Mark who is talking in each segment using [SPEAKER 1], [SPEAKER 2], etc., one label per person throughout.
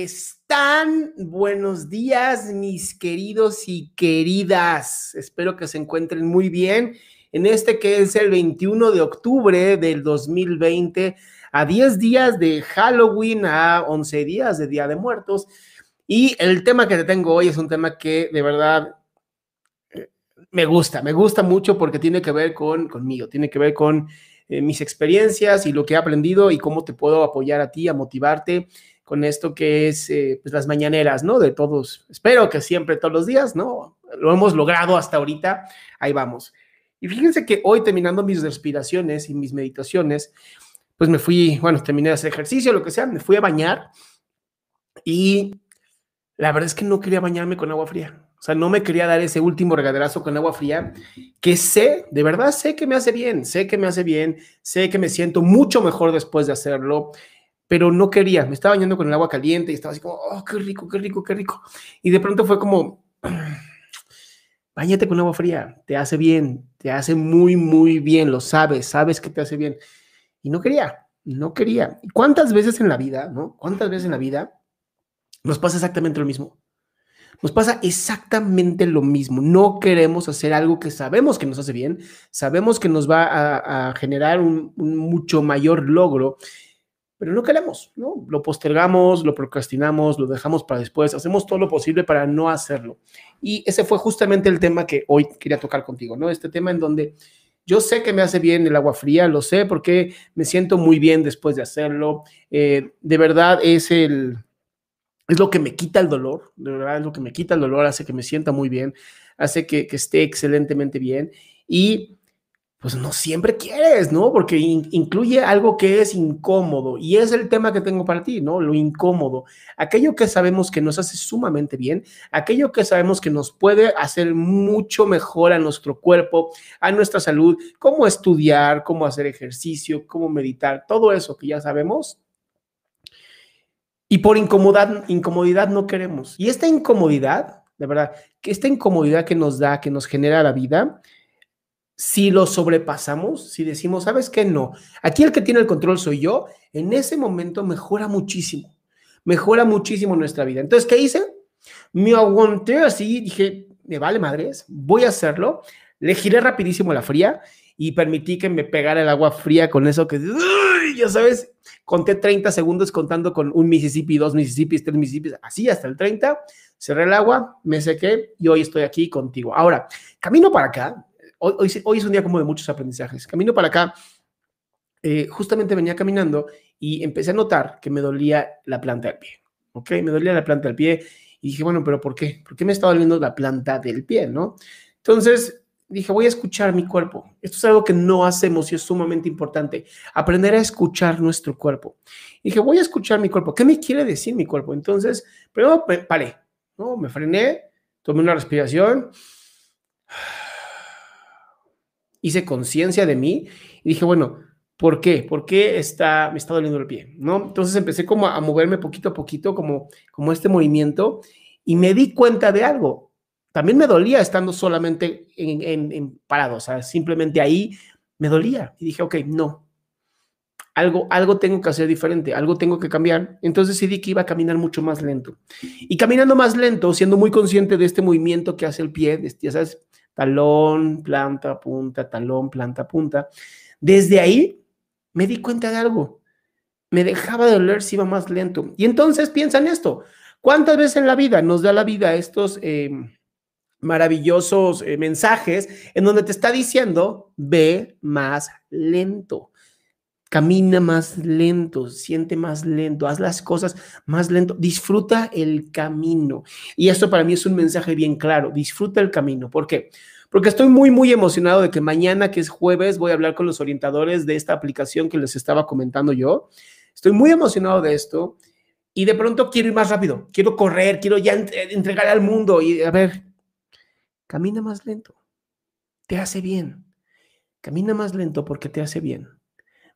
[SPEAKER 1] Están? Buenos días, mis queridos y queridas. Espero que se encuentren muy bien en este que es el 21 de octubre del 2020, a 10 días de Halloween, a 11 días de Día de Muertos. Y el tema que te tengo hoy es un tema que de verdad me gusta, me gusta mucho porque tiene que ver con conmigo, tiene que ver con eh, mis experiencias y lo que he aprendido y cómo te puedo apoyar a ti, a motivarte con esto que es eh, pues las mañaneras, ¿no? De todos, espero que siempre, todos los días, ¿no? Lo hemos logrado hasta ahorita, ahí vamos. Y fíjense que hoy terminando mis respiraciones y mis meditaciones, pues me fui, bueno, terminé de hacer ejercicio, lo que sea, me fui a bañar y la verdad es que no quería bañarme con agua fría. O sea, no me quería dar ese último regaderazo con agua fría, que sé, de verdad sé que me hace bien, sé que me hace bien, sé que me siento mucho mejor después de hacerlo pero no quería, me estaba bañando con el agua caliente y estaba así como, oh, qué rico, qué rico, qué rico. Y de pronto fue como, bañate con agua fría, te hace bien, te hace muy, muy bien, lo sabes, sabes que te hace bien. Y no quería, no quería. ¿Cuántas veces en la vida, no? ¿Cuántas veces en la vida nos pasa exactamente lo mismo? Nos pasa exactamente lo mismo. No queremos hacer algo que sabemos que nos hace bien, sabemos que nos va a, generar un mucho mayor logro pero no queremos, ¿no? Lo postergamos, lo procrastinamos, lo dejamos para después, hacemos todo lo posible para no hacerlo. Y ese fue justamente el tema que hoy quería tocar contigo, ¿no? Este tema en donde yo sé que me hace bien el agua fría, lo sé porque me siento muy bien después de hacerlo. Eh, de verdad es el, es lo que me quita el dolor, de verdad es lo que me quita el dolor, hace que me sienta muy bien, hace que, que esté excelentemente bien y pues no siempre quieres, ¿no? Porque incluye algo que es incómodo y es el tema que tengo para ti, ¿no? Lo incómodo, aquello que sabemos que nos hace sumamente bien, aquello que sabemos que nos puede hacer mucho mejor a nuestro cuerpo, a nuestra salud, cómo estudiar, cómo hacer ejercicio, cómo meditar, todo eso que ya sabemos. Y por incomodidad, incomodidad no queremos. Y esta incomodidad, de verdad, que esta incomodidad que nos da, que nos genera la vida, si lo sobrepasamos, si decimos, ¿sabes qué? No, aquí el que tiene el control soy yo, en ese momento mejora muchísimo, mejora muchísimo nuestra vida. Entonces, ¿qué hice? Me aguanté así, dije, me vale madres, voy a hacerlo. Le giré rapidísimo la fría y permití que me pegara el agua fría con eso que, ya sabes, conté 30 segundos contando con un Mississippi, dos Mississippi, tres Mississippi, así hasta el 30, cerré el agua, me sequé y hoy estoy aquí contigo. Ahora, camino para acá, hoy, es un día como de muchos aprendizajes, camino para acá, eh, justamente venía caminando y empecé a notar que me dolía la planta del pie, ¿ok? Me dolía la planta del pie y dije, bueno, pero ¿por qué? ¿Por qué me estaba doliendo la planta del pie, no? Entonces dije, voy a escuchar mi cuerpo. Esto es algo que no hacemos y es sumamente importante. Aprender a escuchar nuestro cuerpo. Dije, voy a escuchar mi cuerpo. ¿Qué me quiere decir mi cuerpo? Entonces, primero me paré, ¿no? Me frené, tomé una respiración, hice conciencia de mí y dije, bueno, ¿por qué? ¿Por qué está, me está doliendo el pie? ¿No? Entonces empecé como a moverme poquito a poquito, como, como este movimiento, y me di cuenta de algo también me dolía estando solamente en, en, parado, o sea, simplemente ahí me dolía. Y dije, ok, no, algo, algo tengo que hacer diferente, algo tengo que cambiar. Entonces decidí que iba a caminar mucho más lento. Y caminando más lento, siendo muy consciente de este movimiento que hace el pie, ya sabes, talón, planta, punta, talón, planta, punta. Desde ahí me di cuenta de algo. Me dejaba de doler si iba más lento. Y entonces piensa en esto. ¿Cuántas veces en la vida nos da la vida estos... Em, maravillosos eh, mensajes en donde te está diciendo, ve más lento, camina más lento, siente más lento, haz las cosas más lento, disfruta el camino. Y esto para mí es un mensaje bien claro, disfruta el camino. ¿Por qué? Porque estoy muy, muy emocionado de que mañana, que es jueves, voy a hablar con los orientadores de esta aplicación que les estaba comentando yo. Estoy muy emocionado de esto y de pronto quiero ir más rápido, quiero correr, quiero ya entregar al mundo y a ver, Camina más lento. Te hace bien. Camina más lento porque te hace bien.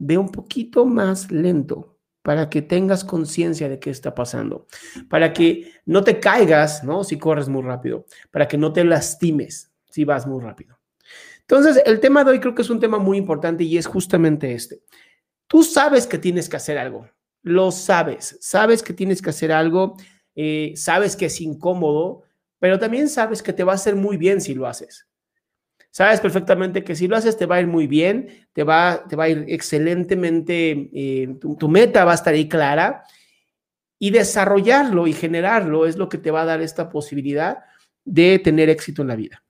[SPEAKER 1] Ve un poquito más lento para que tengas conciencia de qué está pasando, para que no te caigas, ¿no? Si corres muy rápido, para que no te lastimes si vas muy rápido. Entonces, el tema de hoy creo que es un tema muy importante y es justamente este. Tú sabes que tienes que hacer algo, lo sabes, sabes que tienes que hacer algo, eh, sabes que es incómodo, pero también sabes que te va a hacer muy bien si lo haces. Sabes perfectamente que si lo haces te va a ir muy bien, te va, te va a ir excelentemente, eh, tu, meta va a estar ahí clara y desarrollarlo y generarlo es lo que te va a dar esta posibilidad de tener éxito en la vida.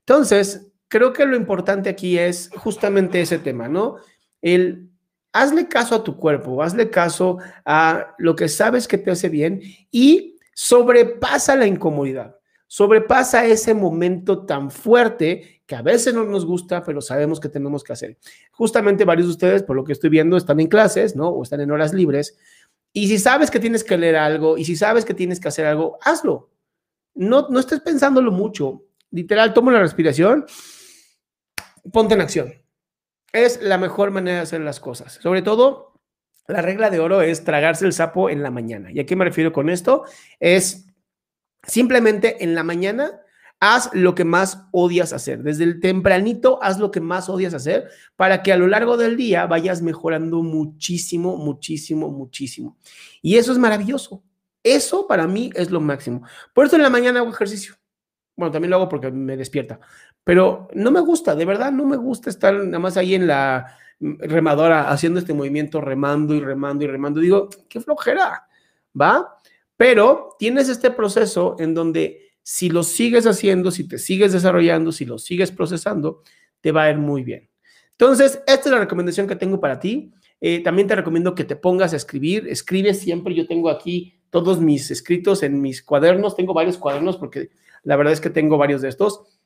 [SPEAKER 1] Entonces, creo que lo importante aquí es justamente ese tema, ¿no? El hazle caso a tu cuerpo, hazle caso a lo que sabes que te hace bien y sobrepasa la incomodidad, sobrepasa ese momento tan fuerte que a veces no nos gusta, pero sabemos que tenemos que hacer. Justamente varios de ustedes, por lo que estoy viendo, están en clases, ¿no? O están en horas libres. Y si sabes que tienes que leer algo y si sabes que tienes que hacer algo, hazlo. No, no estés pensándolo mucho. Literal, toma la respiración, ponte en acción. Es la mejor manera de hacer las cosas. Sobre todo, la regla de oro es tragarse el sapo en la mañana. ¿Y a qué me refiero con esto? Es simplemente en la mañana haz lo que más odias hacer. Desde el tempranito haz lo que más odias hacer para que a lo largo del día vayas mejorando muchísimo, muchísimo, muchísimo. Y eso es maravilloso. Eso para mí es lo máximo. Por eso en la mañana hago ejercicio. Bueno, también lo hago porque me despierta. Pero no me gusta, de verdad, no me gusta estar nada más ahí en la remadora haciendo este movimiento, remando y remando y remando. Digo, qué flojera, ¿va? Pero tienes este proceso en donde si lo sigues haciendo, si te sigues desarrollando, si lo sigues procesando, te va a ir muy bien. Entonces, esta es la recomendación que tengo para ti. Eh, también te recomiendo que te pongas a escribir. Escribe siempre. Yo tengo aquí todos mis escritos en mis cuadernos. Tengo varios cuadernos porque la verdad es que tengo varios de estos.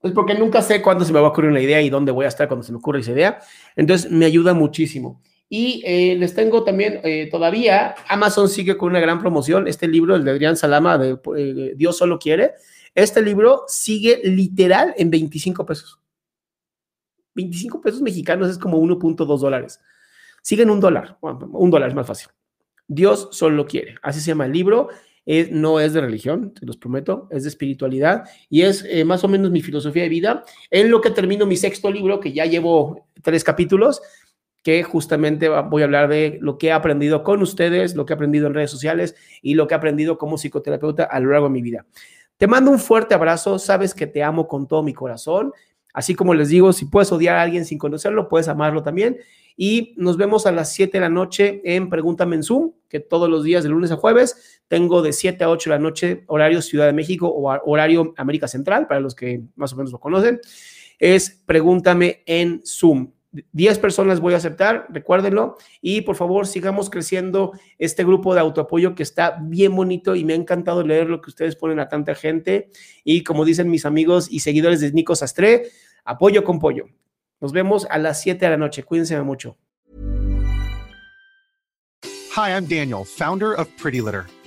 [SPEAKER 1] Pues porque nunca sé cuándo se me va a ocurrir una idea y dónde voy a estar cuando se me ocurra esa idea. Entonces me ayuda muchísimo. Y eh, les tengo también eh, todavía, Amazon sigue con una gran promoción, este libro, el de Adrián Salama, de eh, Dios solo quiere, este libro sigue literal en 25 pesos. 25 pesos mexicanos es como 1.2 dólares. Sigue en un dólar, un dólar es más fácil. Dios solo quiere, así se llama el libro no es de religión, te los prometo, es de espiritualidad y es más o menos mi filosofía de vida. En lo que termino mi sexto libro, que ya llevo tres capítulos, que justamente voy a hablar de lo que he aprendido con ustedes, lo que he aprendido en redes sociales y lo que he aprendido como psicoterapeuta a lo largo de mi vida. Te mando un fuerte abrazo, sabes que te amo con todo mi corazón. Así como les digo, si puedes odiar a alguien sin conocerlo, puedes amarlo también. Y nos vemos a las 7 de la noche en Pregúntame en Zoom, que todos los días de lunes a jueves tengo de 7 a 8 de la noche horario Ciudad de México o horario América Central, para los que más o menos lo conocen. Es Pregúntame en Zoom. 10 personas voy a aceptar, recuérdenlo, y por favor sigamos creciendo este grupo de autoapoyo que está bien bonito y me ha encantado leer lo que ustedes ponen a tanta gente y como dicen mis amigos y seguidores de Nico Sastre, apoyo con pollo. Nos vemos a las 7 de la noche, cuídense mucho.
[SPEAKER 2] Hi, I'm Daniel, founder of Pretty Litter.